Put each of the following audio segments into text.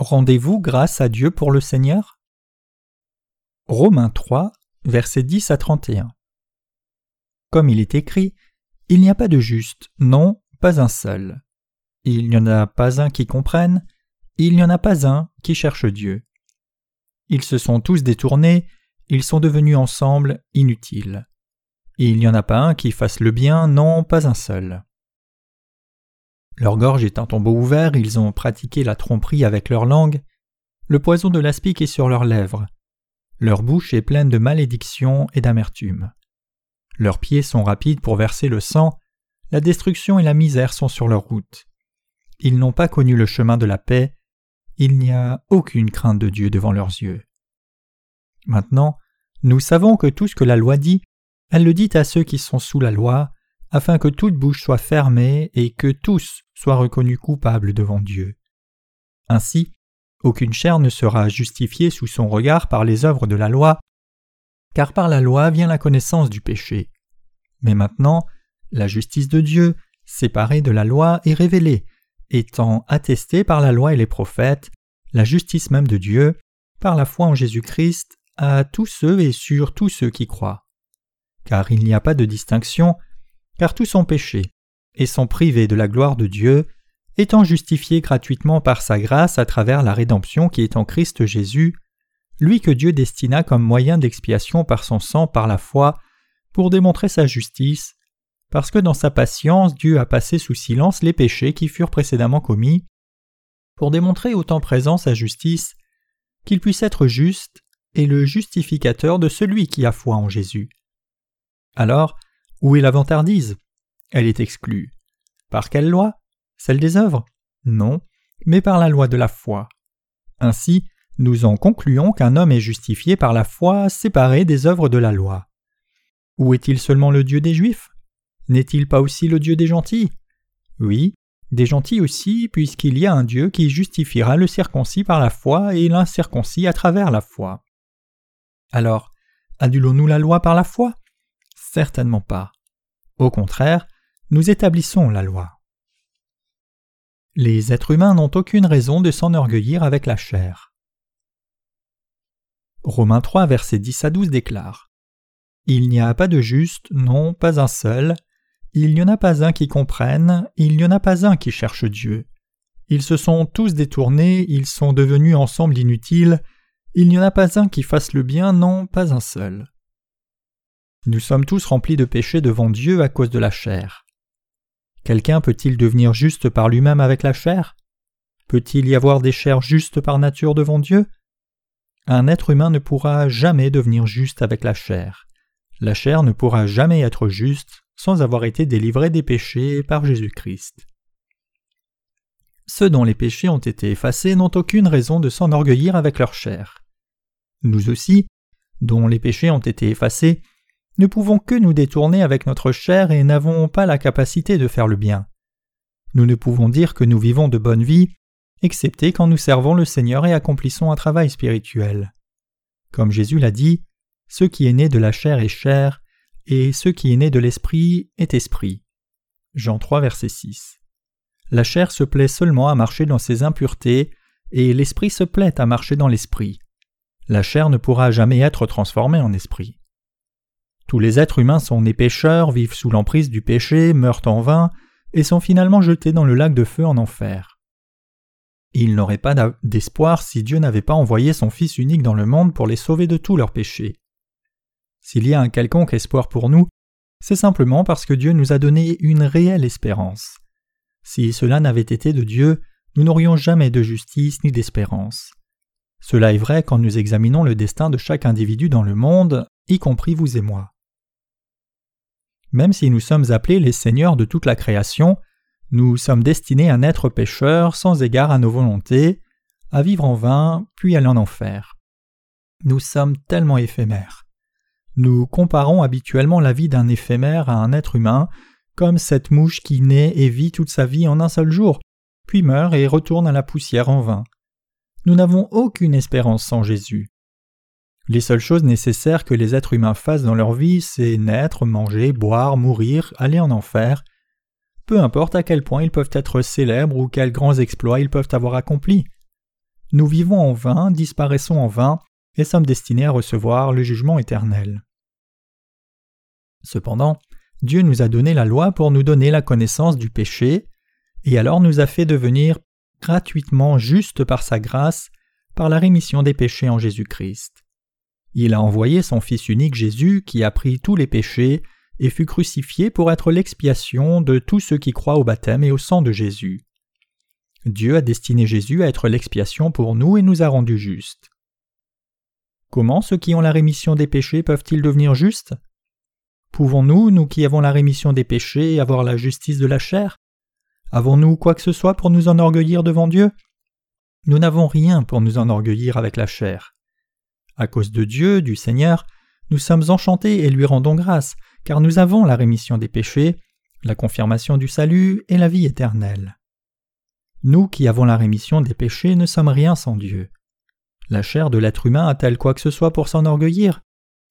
Rendez-vous grâce à Dieu pour le Seigneur? Romains 3, versets 10 à 31. Comme il est écrit, il n'y a pas de juste, non, pas un seul. Il n'y en a pas un qui comprenne, il n'y en a pas un qui cherche Dieu. Ils se sont tous détournés, ils sont devenus ensemble inutiles. Il n'y en a pas un qui fasse le bien, non, pas un seul. Leur gorge est un tombeau ouvert, ils ont pratiqué la tromperie avec leur langue, le poison de l'aspic est sur leurs lèvres, leur bouche est pleine de malédiction et d'amertume. Leurs pieds sont rapides pour verser le sang, la destruction et la misère sont sur leur route. Ils n'ont pas connu le chemin de la paix, il n'y a aucune crainte de Dieu devant leurs yeux. Maintenant, nous savons que tout ce que la loi dit, elle le dit à ceux qui sont sous la loi, afin que toute bouche soit fermée et que tous soient reconnus coupables devant Dieu. Ainsi, aucune chair ne sera justifiée sous son regard par les œuvres de la loi, car par la loi vient la connaissance du péché. Mais maintenant, la justice de Dieu, séparée de la loi, est révélée, étant attestée par la loi et les prophètes, la justice même de Dieu, par la foi en Jésus-Christ, à tous ceux et sur tous ceux qui croient. Car il n'y a pas de distinction, car tous sont péchés, et sont privés de la gloire de Dieu, étant justifiés gratuitement par sa grâce à travers la rédemption qui est en Christ Jésus, lui que Dieu destina comme moyen d'expiation par son sang par la foi, pour démontrer sa justice, parce que dans sa patience Dieu a passé sous silence les péchés qui furent précédemment commis, pour démontrer au temps présent sa justice, qu'il puisse être juste et le justificateur de celui qui a foi en Jésus. Alors, où est la vantardise? Elle est exclue. Par quelle loi? Celle des œuvres? Non, mais par la loi de la foi. Ainsi, nous en concluons qu'un homme est justifié par la foi séparée des œuvres de la loi. Où est-il seulement le Dieu des Juifs? N'est-il pas aussi le Dieu des gentils? Oui, des gentils aussi, puisqu'il y a un Dieu qui justifiera le circoncis par la foi et l'incirconcis à travers la foi. Alors, annulons-nous la loi par la foi? Certainement pas. Au contraire, nous établissons la loi. Les êtres humains n'ont aucune raison de s'enorgueillir avec la chair. Romains 3, versets 10 à 12 déclare Il n'y a pas de juste, non, pas un seul. Il n'y en a pas un qui comprenne, il n'y en a pas un qui cherche Dieu. Ils se sont tous détournés, ils sont devenus ensemble inutiles. Il n'y en a pas un qui fasse le bien, non, pas un seul. Nous sommes tous remplis de péchés devant Dieu à cause de la chair. Quelqu'un peut-il devenir juste par lui-même avec la chair? Peut-il y avoir des chairs justes par nature devant Dieu? Un être humain ne pourra jamais devenir juste avec la chair. La chair ne pourra jamais être juste sans avoir été délivrée des péchés par Jésus-Christ. Ceux dont les péchés ont été effacés n'ont aucune raison de s'enorgueillir avec leur chair. Nous aussi, dont les péchés ont été effacés, ne pouvons que nous détourner avec notre chair et n'avons pas la capacité de faire le bien. Nous ne pouvons dire que nous vivons de bonne vie, excepté quand nous servons le Seigneur et accomplissons un travail spirituel. Comme Jésus l'a dit, ce qui est né de la chair est chair, et ce qui est né de l'esprit est esprit. Jean 3, verset 6. La chair se plaît seulement à marcher dans ses impuretés, et l'esprit se plaît à marcher dans l'esprit. La chair ne pourra jamais être transformée en esprit. Tous les êtres humains sont nés pécheurs, vivent sous l'emprise du péché, meurent en vain, et sont finalement jetés dans le lac de feu en enfer. Ils n'auraient pas d'espoir si Dieu n'avait pas envoyé son Fils unique dans le monde pour les sauver de tous leurs péchés. S'il y a un quelconque espoir pour nous, c'est simplement parce que Dieu nous a donné une réelle espérance. Si cela n'avait été de Dieu, nous n'aurions jamais de justice ni d'espérance. Cela est vrai quand nous examinons le destin de chaque individu dans le monde, y compris vous et moi. Même si nous sommes appelés les seigneurs de toute la création, nous sommes destinés à naître pécheurs sans égard à nos volontés, à vivre en vain, puis aller en enfer. Nous sommes tellement éphémères. Nous comparons habituellement la vie d'un éphémère à un être humain, comme cette mouche qui naît et vit toute sa vie en un seul jour, puis meurt et retourne à la poussière en vain. Nous n'avons aucune espérance sans Jésus. Les seules choses nécessaires que les êtres humains fassent dans leur vie, c'est naître, manger, boire, mourir, aller en enfer. Peu importe à quel point ils peuvent être célèbres ou quels grands exploits ils peuvent avoir accomplis. nous vivons en vain, disparaissons en vain, et sommes destinés à recevoir le jugement éternel. Cependant, Dieu nous a donné la loi pour nous donner la connaissance du péché, et alors nous a fait devenir gratuitement justes par sa grâce, par la rémission des péchés en Jésus-Christ. Il a envoyé son Fils unique Jésus qui a pris tous les péchés et fut crucifié pour être l'expiation de tous ceux qui croient au baptême et au sang de Jésus. Dieu a destiné Jésus à être l'expiation pour nous et nous a rendus justes. Comment ceux qui ont la rémission des péchés peuvent-ils devenir justes? Pouvons-nous, nous qui avons la rémission des péchés, avoir la justice de la chair? Avons-nous quoi que ce soit pour nous enorgueillir devant Dieu? Nous n'avons rien pour nous enorgueillir avec la chair. À cause de Dieu, du Seigneur, nous sommes enchantés et lui rendons grâce, car nous avons la rémission des péchés, la confirmation du salut et la vie éternelle. Nous qui avons la rémission des péchés ne sommes rien sans Dieu. La chair de l'être humain a-t-elle quoi que ce soit pour s'enorgueillir?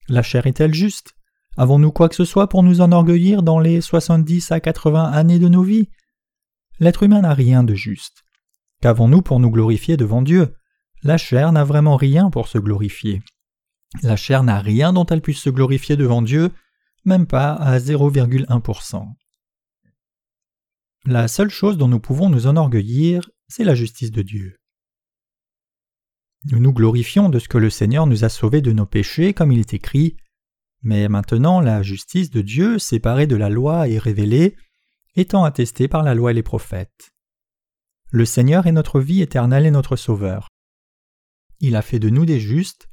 La chair est-elle juste? Avons-nous quoi que ce soit pour nous enorgueillir dans les soixante-dix à quatre-vingts années de nos vies? L'être humain n'a rien de juste. Qu'avons-nous pour nous glorifier devant Dieu? La chair n'a vraiment rien pour se glorifier. La chair n'a rien dont elle puisse se glorifier devant Dieu, même pas à 0,1%. La seule chose dont nous pouvons nous enorgueillir, c'est la justice de Dieu. Nous nous glorifions de ce que le Seigneur nous a sauvés de nos péchés, comme il est écrit. Mais maintenant la justice de Dieu, séparée de la loi et révélée, étant attestée par la loi et les prophètes. Le Seigneur est notre vie éternelle et notre Sauveur. Il a fait de nous des justes.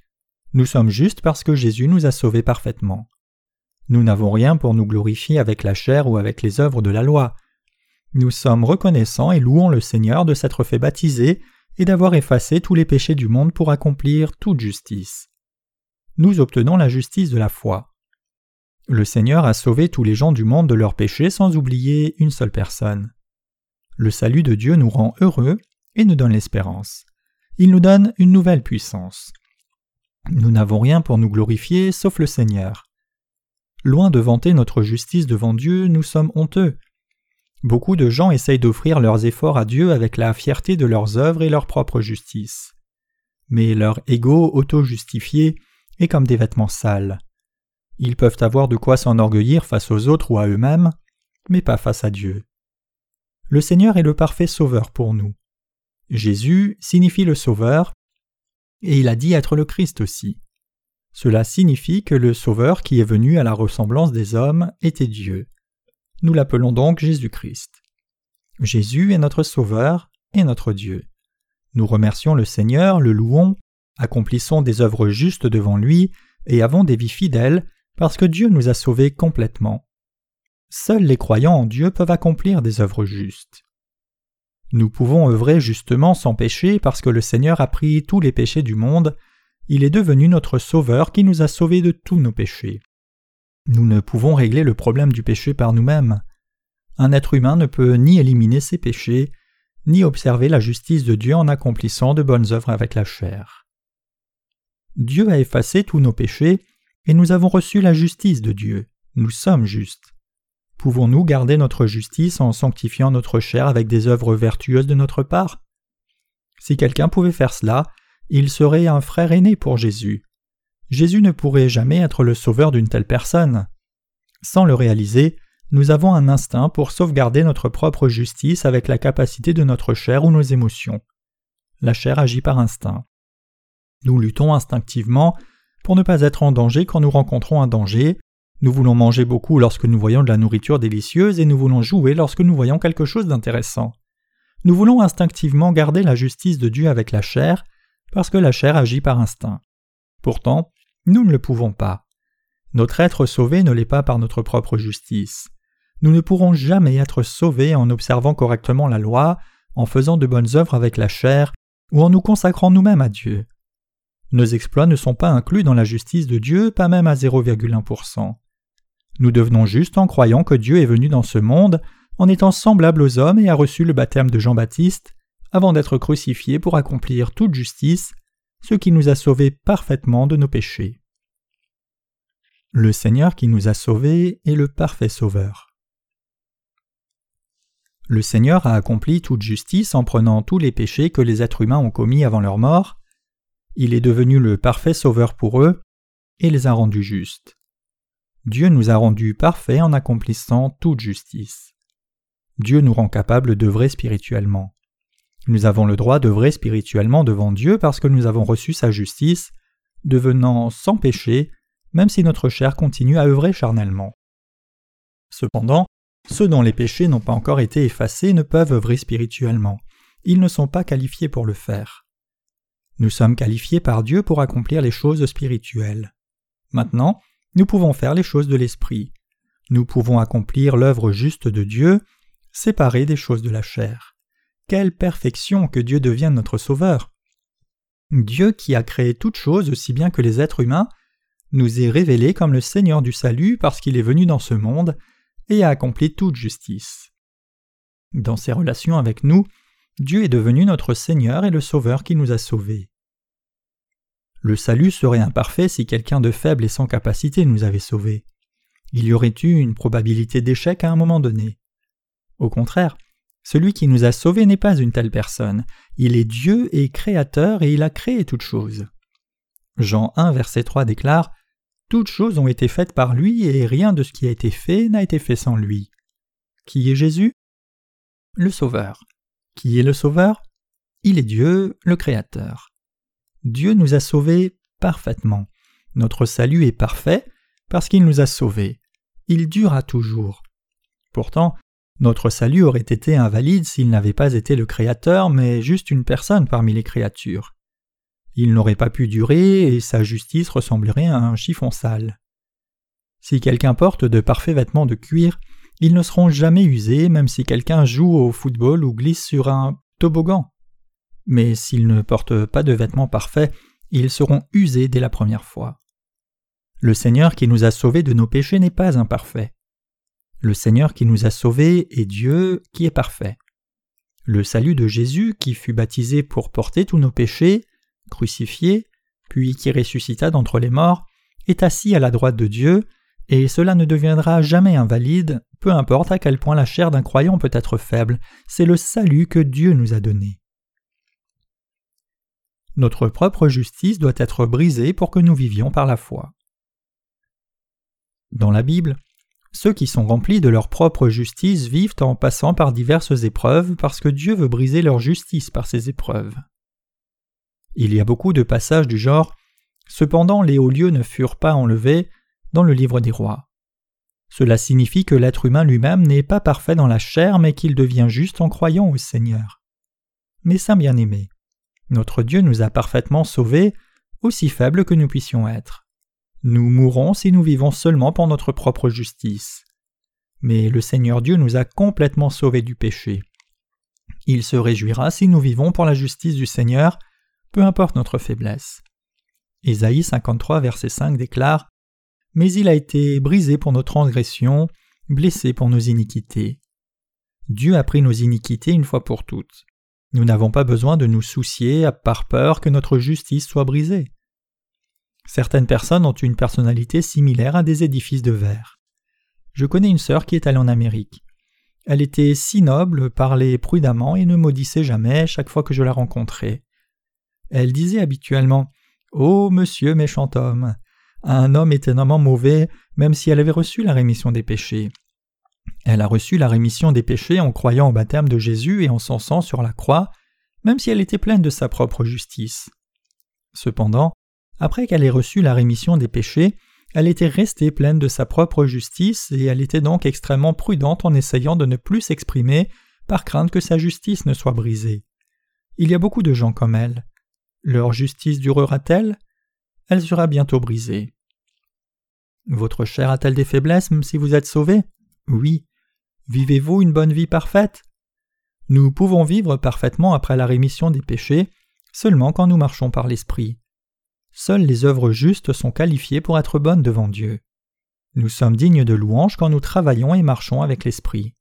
Nous sommes justes parce que Jésus nous a sauvés parfaitement. Nous n'avons rien pour nous glorifier avec la chair ou avec les œuvres de la loi. Nous sommes reconnaissants et louons le Seigneur de s'être fait baptiser et d'avoir effacé tous les péchés du monde pour accomplir toute justice. Nous obtenons la justice de la foi. Le Seigneur a sauvé tous les gens du monde de leurs péchés sans oublier une seule personne. Le salut de Dieu nous rend heureux et nous donne l'espérance. Il nous donne une nouvelle puissance. Nous n'avons rien pour nous glorifier sauf le Seigneur. Loin de vanter notre justice devant Dieu, nous sommes honteux. Beaucoup de gens essayent d'offrir leurs efforts à Dieu avec la fierté de leurs œuvres et leur propre justice. Mais leur ego auto-justifié est comme des vêtements sales. Ils peuvent avoir de quoi s'enorgueillir face aux autres ou à eux-mêmes, mais pas face à Dieu. Le Seigneur est le parfait Sauveur pour nous. Jésus signifie le Sauveur, et il a dit être le Christ aussi. Cela signifie que le Sauveur qui est venu à la ressemblance des hommes était Dieu. Nous l'appelons donc Jésus-Christ. Jésus est notre Sauveur et notre Dieu. Nous remercions le Seigneur, le louons, accomplissons des œuvres justes devant lui et avons des vies fidèles parce que Dieu nous a sauvés complètement. Seuls les croyants en Dieu peuvent accomplir des œuvres justes. Nous pouvons œuvrer justement sans péché parce que le Seigneur a pris tous les péchés du monde, il est devenu notre Sauveur qui nous a sauvés de tous nos péchés. Nous ne pouvons régler le problème du péché par nous-mêmes. Un être humain ne peut ni éliminer ses péchés, ni observer la justice de Dieu en accomplissant de bonnes œuvres avec la chair. Dieu a effacé tous nos péchés, et nous avons reçu la justice de Dieu. Nous sommes justes. Pouvons-nous garder notre justice en sanctifiant notre chair avec des œuvres vertueuses de notre part? Si quelqu'un pouvait faire cela, il serait un frère aîné pour Jésus. Jésus ne pourrait jamais être le sauveur d'une telle personne. Sans le réaliser, nous avons un instinct pour sauvegarder notre propre justice avec la capacité de notre chair ou nos émotions. La chair agit par instinct. Nous luttons instinctivement pour ne pas être en danger quand nous rencontrons un danger. Nous voulons manger beaucoup lorsque nous voyons de la nourriture délicieuse et nous voulons jouer lorsque nous voyons quelque chose d'intéressant. Nous voulons instinctivement garder la justice de Dieu avec la chair parce que la chair agit par instinct. Pourtant, nous ne le pouvons pas. Notre être sauvé ne l'est pas par notre propre justice. Nous ne pourrons jamais être sauvés en observant correctement la loi, en faisant de bonnes œuvres avec la chair, ou en nous consacrant nous-mêmes à Dieu. Nos exploits ne sont pas inclus dans la justice de Dieu, pas même à 0,1%. Nous devenons justes en croyant que Dieu est venu dans ce monde, en étant semblable aux hommes et a reçu le baptême de Jean-Baptiste, avant d'être crucifié pour accomplir toute justice, ce qui nous a sauvés parfaitement de nos péchés. Le Seigneur qui nous a sauvés est le parfait Sauveur. Le Seigneur a accompli toute justice en prenant tous les péchés que les êtres humains ont commis avant leur mort. Il est devenu le parfait sauveur pour eux et les a rendus justes. Dieu nous a rendus parfaits en accomplissant toute justice. Dieu nous rend capables d'œuvrer spirituellement. Nous avons le droit d'œuvrer spirituellement devant Dieu parce que nous avons reçu sa justice, devenant sans péché, même si notre chair continue à œuvrer charnellement. Cependant, ceux dont les péchés n'ont pas encore été effacés ne peuvent œuvrer spirituellement. Ils ne sont pas qualifiés pour le faire. Nous sommes qualifiés par Dieu pour accomplir les choses spirituelles. Maintenant, nous pouvons faire les choses de l'esprit. Nous pouvons accomplir l'œuvre juste de Dieu, séparée des choses de la chair. Quelle perfection que Dieu devienne notre Sauveur. Dieu qui a créé toutes choses aussi bien que les êtres humains, nous est révélé comme le Seigneur du salut parce qu'il est venu dans ce monde et a accompli toute justice. Dans ses relations avec nous, Dieu est devenu notre Seigneur et le Sauveur qui nous a sauvés. Le salut serait imparfait si quelqu'un de faible et sans capacité nous avait sauvés. Il y aurait eu une probabilité d'échec à un moment donné. Au contraire, celui qui nous a sauvés n'est pas une telle personne. Il est Dieu et créateur et il a créé toutes choses. Jean 1 verset 3 déclare Toutes choses ont été faites par lui et rien de ce qui a été fait n'a été fait sans lui. Qui est Jésus? Le Sauveur. Qui est le Sauveur? Il est Dieu, le Créateur. Dieu nous a sauvés parfaitement. Notre salut est parfait parce qu'il nous a sauvés. Il durera toujours. Pourtant, notre salut aurait été invalide s'il n'avait pas été le Créateur, mais juste une personne parmi les créatures. Il n'aurait pas pu durer et sa justice ressemblerait à un chiffon sale. Si quelqu'un porte de parfaits vêtements de cuir, ils ne seront jamais usés même si quelqu'un joue au football ou glisse sur un toboggan. Mais s'ils ne portent pas de vêtements parfaits, ils seront usés dès la première fois. Le Seigneur qui nous a sauvés de nos péchés n'est pas imparfait. Le Seigneur qui nous a sauvés est Dieu qui est parfait. Le salut de Jésus qui fut baptisé pour porter tous nos péchés, crucifié, puis qui ressuscita d'entre les morts, est assis à la droite de Dieu, et cela ne deviendra jamais invalide, peu importe à quel point la chair d'un croyant peut être faible, c'est le salut que Dieu nous a donné. Notre propre justice doit être brisée pour que nous vivions par la foi. Dans la Bible, ceux qui sont remplis de leur propre justice vivent en passant par diverses épreuves parce que Dieu veut briser leur justice par ces épreuves. Il y a beaucoup de passages du genre Cependant les hauts lieux ne furent pas enlevés dans le livre des rois. Cela signifie que l'être humain lui-même n'est pas parfait dans la chair, mais qu'il devient juste en croyant au Seigneur. Mais saint bien-aimé, notre Dieu nous a parfaitement sauvés, aussi faibles que nous puissions être. Nous mourrons si nous vivons seulement pour notre propre justice. Mais le Seigneur Dieu nous a complètement sauvés du péché. Il se réjouira si nous vivons pour la justice du Seigneur, peu importe notre faiblesse. Ésaïe 53, verset 5 déclare Mais il a été brisé pour nos transgressions, blessé pour nos iniquités. Dieu a pris nos iniquités une fois pour toutes. Nous n'avons pas besoin de nous soucier par peur que notre justice soit brisée. Certaines personnes ont une personnalité similaire à des édifices de verre. Je connais une sœur qui est allée en Amérique. Elle était si noble, parlait prudemment et ne maudissait jamais chaque fois que je la rencontrais. Elle disait habituellement Oh, monsieur méchant homme Un homme étonnamment mauvais, même si elle avait reçu la rémission des péchés. Elle a reçu la rémission des péchés en croyant au baptême de Jésus et en son sang sur la croix, même si elle était pleine de sa propre justice. Cependant, après qu'elle ait reçu la rémission des péchés, elle était restée pleine de sa propre justice et elle était donc extrêmement prudente en essayant de ne plus s'exprimer par crainte que sa justice ne soit brisée. Il y a beaucoup de gens comme elle. Leur justice durera-t-elle? Elle sera bientôt brisée. Votre chair a-t-elle des faiblesses même si vous êtes sauvé Oui. Vivez-vous une bonne vie parfaite? Nous pouvons vivre parfaitement après la rémission des péchés seulement quand nous marchons par l'Esprit. Seules les œuvres justes sont qualifiées pour être bonnes devant Dieu. Nous sommes dignes de louange quand nous travaillons et marchons avec l'Esprit.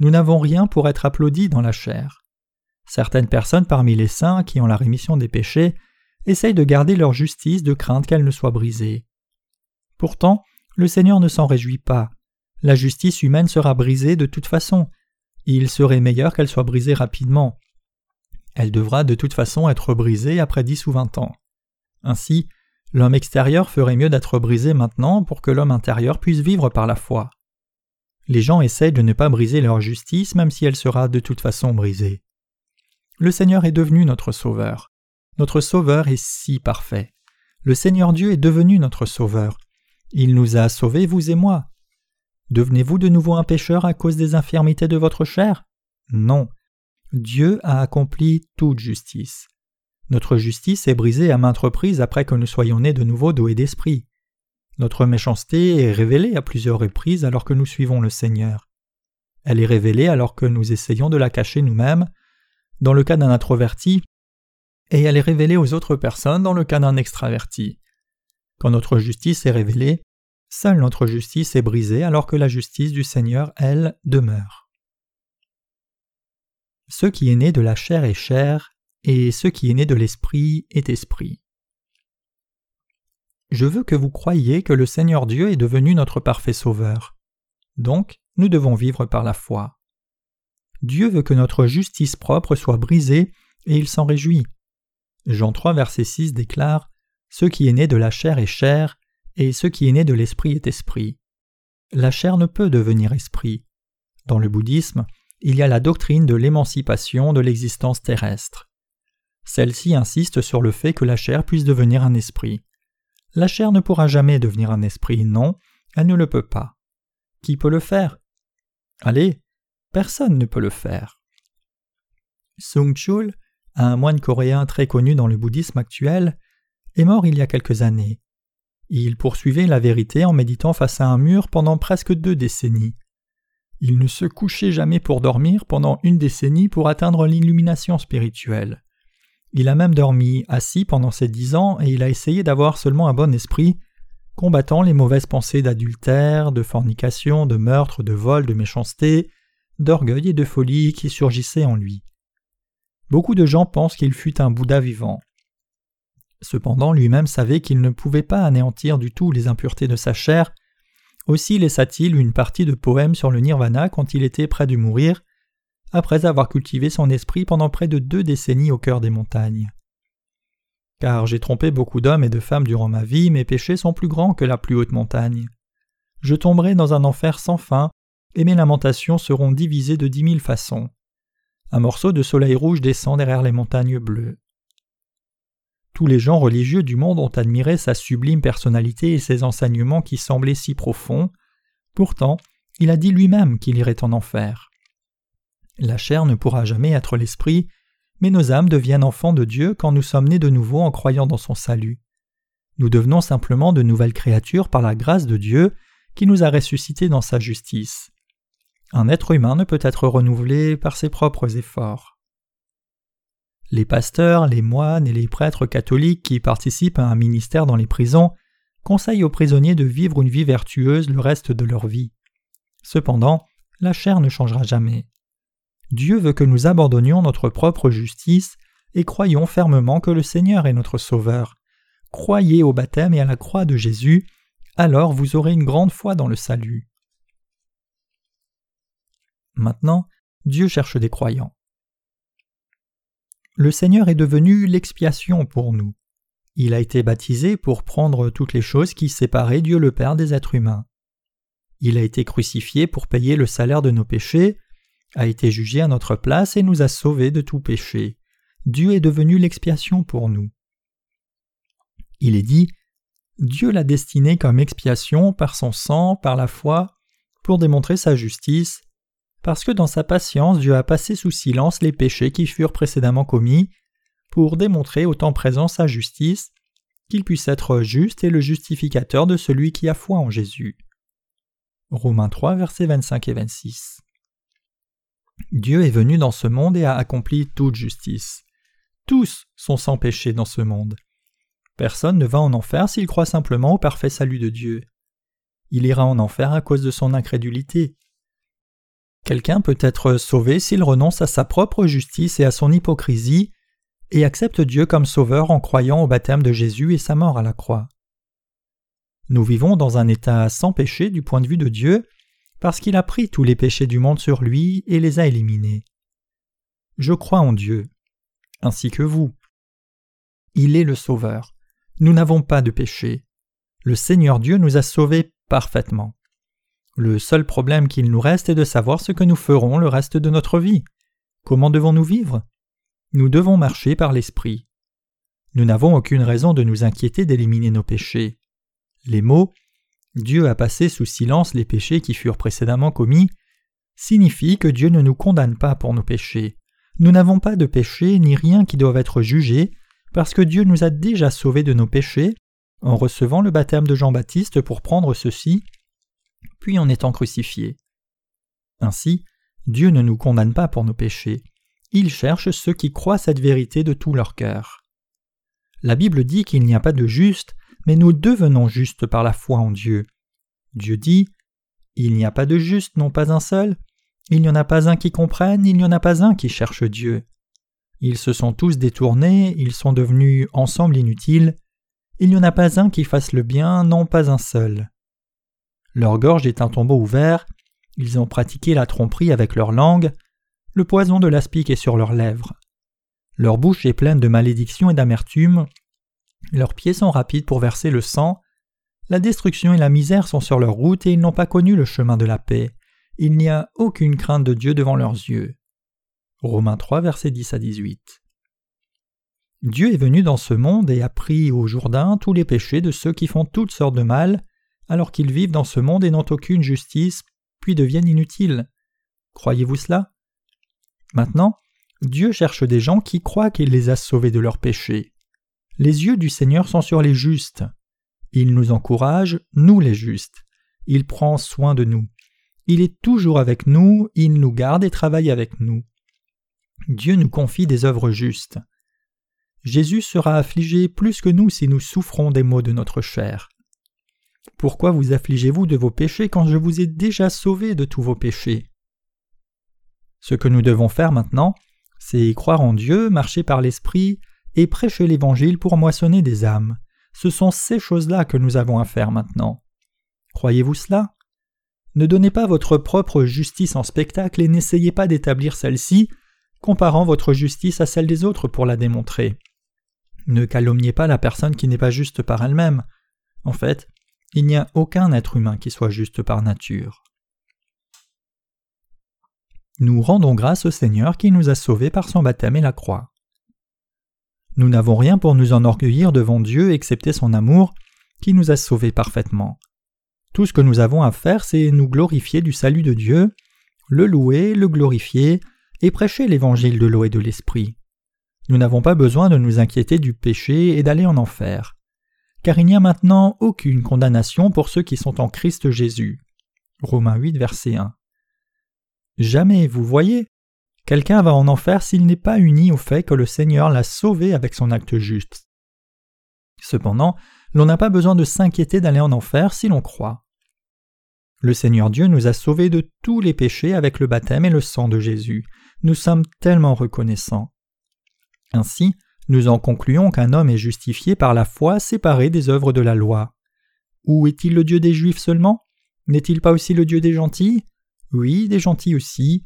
Nous n'avons rien pour être applaudis dans la chair. Certaines personnes parmi les saints qui ont la rémission des péchés essayent de garder leur justice de crainte qu'elle ne soit brisée. Pourtant, le Seigneur ne s'en réjouit pas. La justice humaine sera brisée de toute façon. il serait meilleur qu'elle soit brisée rapidement. Elle devra de toute façon être brisée après dix ou vingt ans. Ainsi, l'homme extérieur ferait mieux d'être brisé maintenant pour que l'homme intérieur puisse vivre par la foi. Les gens essaient de ne pas briser leur justice même si elle sera de toute façon brisée. Le Seigneur est devenu notre Sauveur. Notre Sauveur est si parfait. Le Seigneur Dieu est devenu notre Sauveur. Il nous a sauvés, vous et moi. Devenez-vous de nouveau un pécheur à cause des infirmités de votre chair? Non. Dieu a accompli toute justice. Notre justice est brisée à maintes reprises après que nous soyons nés de nouveau et d'esprit. Notre méchanceté est révélée à plusieurs reprises alors que nous suivons le Seigneur. Elle est révélée alors que nous essayons de la cacher nous-mêmes, dans le cas d'un introverti, et elle est révélée aux autres personnes dans le cas d'un extraverti. Quand notre justice est révélée, seule notre justice est brisée alors que la justice du Seigneur, elle, demeure. Ce qui est né de la chair est chair, et ce qui est né de l'esprit est esprit. Je veux que vous croyiez que le Seigneur Dieu est devenu notre parfait Sauveur. Donc, nous devons vivre par la foi. Dieu veut que notre justice propre soit brisée, et il s'en réjouit. Jean 3, verset 6 déclare Ce qui est né de la chair est chair, et ce qui est né de l'esprit est esprit. La chair ne peut devenir esprit. Dans le bouddhisme, il y a la doctrine de l'émancipation de l'existence terrestre. Celle-ci insiste sur le fait que la chair puisse devenir un esprit. La chair ne pourra jamais devenir un esprit, non, elle ne le peut pas. Qui peut le faire? Allez, personne ne peut le faire. Sung Chul, un moine coréen très connu dans le bouddhisme actuel, est mort il y a quelques années. Il poursuivait la vérité en méditant face à un mur pendant presque deux décennies. Il ne se couchait jamais pour dormir pendant une décennie pour atteindre l'illumination spirituelle. Il a même dormi assis pendant ces dix ans et il a essayé d'avoir seulement un bon esprit, combattant les mauvaises pensées d'adultère, de fornication, de meurtre, de vol, de méchanceté, d'orgueil et de folie qui surgissaient en lui. Beaucoup de gens pensent qu'il fut un Bouddha vivant. Cependant, lui-même savait qu'il ne pouvait pas anéantir du tout les impuretés de sa chair. Aussi laissa-t-il une partie de poèmes sur le nirvana quand il était près de mourir, après avoir cultivé son esprit pendant près de deux décennies au cœur des montagnes. Car j'ai trompé beaucoup d'hommes et de femmes durant ma vie, mes péchés sont plus grands que la plus haute montagne. Je tomberai dans un enfer sans fin, et mes lamentations seront divisées de dix mille façons. Un morceau de soleil rouge descend derrière les montagnes bleues. Tous les gens religieux du monde ont admiré sa sublime personnalité et ses enseignements qui semblaient si profonds. Pourtant, il a dit lui-même qu'il irait en enfer. La chair ne pourra jamais être l'esprit, mais nos âmes deviennent enfants de Dieu quand nous sommes nés de nouveau en croyant dans son salut. Nous devenons simplement de nouvelles créatures par la grâce de Dieu qui nous a ressuscités dans sa justice. Un être humain ne peut être renouvelé par ses propres efforts. Les pasteurs, les moines et les prêtres catholiques qui participent à un ministère dans les prisons conseillent aux prisonniers de vivre une vie vertueuse le reste de leur vie. Cependant, la chair ne changera jamais. Dieu veut que nous abandonnions notre propre justice et croyons fermement que le Seigneur est notre Sauveur. Croyez au baptême et à la croix de Jésus, alors vous aurez une grande foi dans le salut. Maintenant, Dieu cherche des croyants. Le Seigneur est devenu l'expiation pour nous. Il a été baptisé pour prendre toutes les choses qui séparaient Dieu le Père des êtres humains. Il a été crucifié pour payer le salaire de nos péchés, a été jugé à notre place et nous a sauvés de tout péché. Dieu est devenu l'expiation pour nous. Il est dit Dieu l'a destiné comme expiation par son sang, par la foi, pour démontrer sa justice, parce que dans sa patience Dieu a passé sous silence les péchés qui furent précédemment commis, pour démontrer au temps présent sa justice, qu'il puisse être juste et le justificateur de celui qui a foi en Jésus. Romains 3, versets 25 et 26. Dieu est venu dans ce monde et a accompli toute justice. Tous sont sans péché dans ce monde. Personne ne va en enfer s'il croit simplement au parfait salut de Dieu. Il ira en enfer à cause de son incrédulité. Quelqu'un peut être sauvé s'il renonce à sa propre justice et à son hypocrisie, et accepte Dieu comme sauveur en croyant au baptême de Jésus et sa mort à la croix. Nous vivons dans un état sans péché du point de vue de Dieu, parce qu'il a pris tous les péchés du monde sur lui et les a éliminés. Je crois en Dieu, ainsi que vous. Il est le Sauveur. Nous n'avons pas de péché. Le Seigneur Dieu nous a sauvés parfaitement. Le seul problème qu'il nous reste est de savoir ce que nous ferons le reste de notre vie. Comment devons-nous vivre? Nous devons marcher par l'Esprit. Nous n'avons aucune raison de nous inquiéter d'éliminer nos péchés. Les mots Dieu a passé sous silence les péchés qui furent précédemment commis signifient que Dieu ne nous condamne pas pour nos péchés. Nous n'avons pas de péché ni rien qui doive être jugé, parce que Dieu nous a déjà sauvés de nos péchés en recevant le baptême de Jean-Baptiste pour prendre ceci, puis en étant crucifié. Ainsi, Dieu ne nous condamne pas pour nos péchés, il cherche ceux qui croient cette vérité de tout leur cœur. La Bible dit qu'il n'y a pas de juste, mais nous devenons justes par la foi en Dieu. Dieu dit Il n'y a pas de juste, non pas un seul, il n'y en a pas un qui comprenne, il n'y en a pas un qui cherche Dieu. Ils se sont tous détournés, ils sont devenus ensemble inutiles, il n'y en a pas un qui fasse le bien, non pas un seul. Leur gorge est un tombeau ouvert, ils ont pratiqué la tromperie avec leur langue, le poison de l'aspic est sur leurs lèvres. Leur bouche est pleine de malédiction et d'amertume, leurs pieds sont rapides pour verser le sang, la destruction et la misère sont sur leur route et ils n'ont pas connu le chemin de la paix. Il n'y a aucune crainte de Dieu devant leurs yeux. Romains 3, versets 10 à 18. Dieu est venu dans ce monde et a pris au Jourdain tous les péchés de ceux qui font toutes sortes de mal, alors qu'ils vivent dans ce monde et n'ont aucune justice, puis deviennent inutiles. Croyez-vous cela? Maintenant, Dieu cherche des gens qui croient qu'il les a sauvés de leurs péchés. Les yeux du Seigneur sont sur les justes. Il nous encourage, nous les justes. Il prend soin de nous. Il est toujours avec nous, il nous garde et travaille avec nous. Dieu nous confie des œuvres justes. Jésus sera affligé plus que nous si nous souffrons des maux de notre chair. Pourquoi vous affligez-vous de vos péchés quand je vous ai déjà sauvé de tous vos péchés? Ce que nous devons faire maintenant, c'est croire en Dieu, marcher par l'Esprit et prêcher l'Évangile pour moissonner des âmes. Ce sont ces choses-là que nous avons à faire maintenant. Croyez-vous cela? Ne donnez pas votre propre justice en spectacle et n'essayez pas d'établir celle-ci, comparant votre justice à celle des autres pour la démontrer. Ne calomniez pas la personne qui n'est pas juste par elle-même. En fait, il n'y a aucun être humain qui soit juste par nature. Nous rendons grâce au Seigneur qui nous a sauvés par son baptême et la croix. Nous n'avons rien pour nous enorgueillir devant Dieu excepté son amour qui nous a sauvés parfaitement. Tout ce que nous avons à faire, c'est nous glorifier du salut de Dieu, le louer, le glorifier, et prêcher l'évangile de l'eau et de l'esprit. Nous n'avons pas besoin de nous inquiéter du péché et d'aller en enfer, car il n'y a maintenant aucune condamnation pour ceux qui sont en Christ Jésus. Romains 8, verset 1. Jamais, vous voyez, quelqu'un va en enfer s'il n'est pas uni au fait que le Seigneur l'a sauvé avec son acte juste. Cependant, l'on n'a pas besoin de s'inquiéter d'aller en enfer si l'on croit. Le Seigneur Dieu nous a sauvés de tous les péchés avec le baptême et le sang de Jésus. Nous sommes tellement reconnaissants. Ainsi, nous en concluons qu'un homme est justifié par la foi séparé des œuvres de la loi. Où est-il le Dieu des Juifs seulement? N'est-il pas aussi le Dieu des gentils? Oui, des gentils aussi.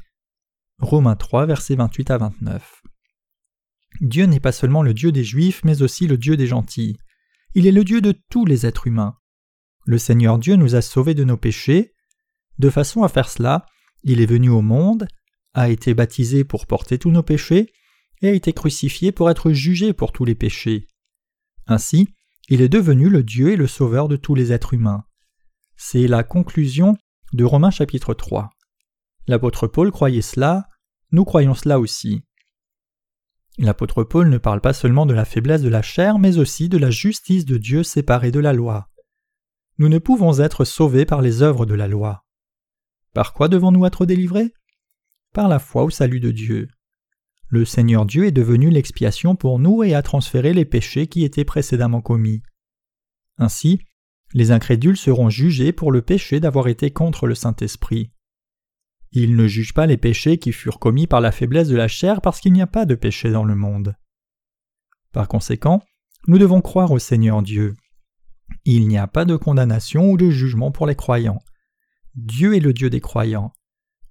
Romains 3, versets 28 à 29. Dieu n'est pas seulement le Dieu des Juifs, mais aussi le Dieu des gentils. Il est le Dieu de tous les êtres humains. Le Seigneur Dieu nous a sauvés de nos péchés. De façon à faire cela, il est venu au monde, a été baptisé pour porter tous nos péchés, a été crucifié pour être jugé pour tous les péchés. Ainsi, il est devenu le Dieu et le Sauveur de tous les êtres humains. C'est la conclusion de Romains chapitre 3. L'apôtre Paul croyait cela, nous croyons cela aussi. L'apôtre Paul ne parle pas seulement de la faiblesse de la chair, mais aussi de la justice de Dieu séparée de la loi. Nous ne pouvons être sauvés par les œuvres de la loi. Par quoi devons-nous être délivrés? Par la foi au salut de Dieu. Le Seigneur Dieu est devenu l'expiation pour nous et a transféré les péchés qui étaient précédemment commis. Ainsi, les incrédules seront jugés pour le péché d'avoir été contre le Saint-Esprit. Il ne juge pas les péchés qui furent commis par la faiblesse de la chair parce qu'il n'y a pas de péché dans le monde. Par conséquent, nous devons croire au Seigneur Dieu. Il n'y a pas de condamnation ou de jugement pour les croyants. Dieu est le Dieu des croyants.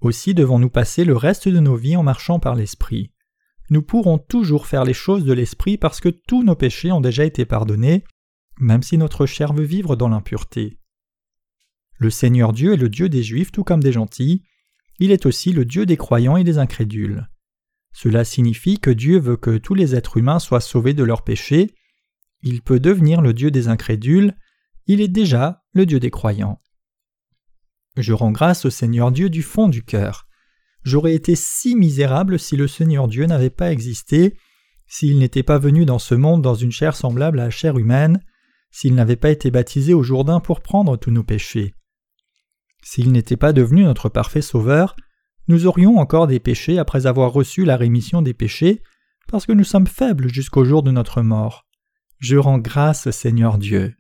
Aussi devons-nous passer le reste de nos vies en marchant par l'Esprit. Nous pourrons toujours faire les choses de l'Esprit parce que tous nos péchés ont déjà été pardonnés, même si notre chair veut vivre dans l'impureté. Le Seigneur Dieu est le Dieu des Juifs tout comme des gentils, il est aussi le Dieu des croyants et des incrédules. Cela signifie que Dieu veut que tous les êtres humains soient sauvés de leurs péchés, il peut devenir le Dieu des incrédules, il est déjà le Dieu des croyants. Je rends grâce au Seigneur Dieu du fond du cœur. J'aurais été si misérable si le Seigneur Dieu n'avait pas existé, s'il n'était pas venu dans ce monde dans une chair semblable à la chair humaine, s'il n'avait pas été baptisé au Jourdain pour prendre tous nos péchés. S'il n'était pas devenu notre parfait Sauveur, nous aurions encore des péchés après avoir reçu la rémission des péchés, parce que nous sommes faibles jusqu'au jour de notre mort. Je rends grâce Seigneur Dieu.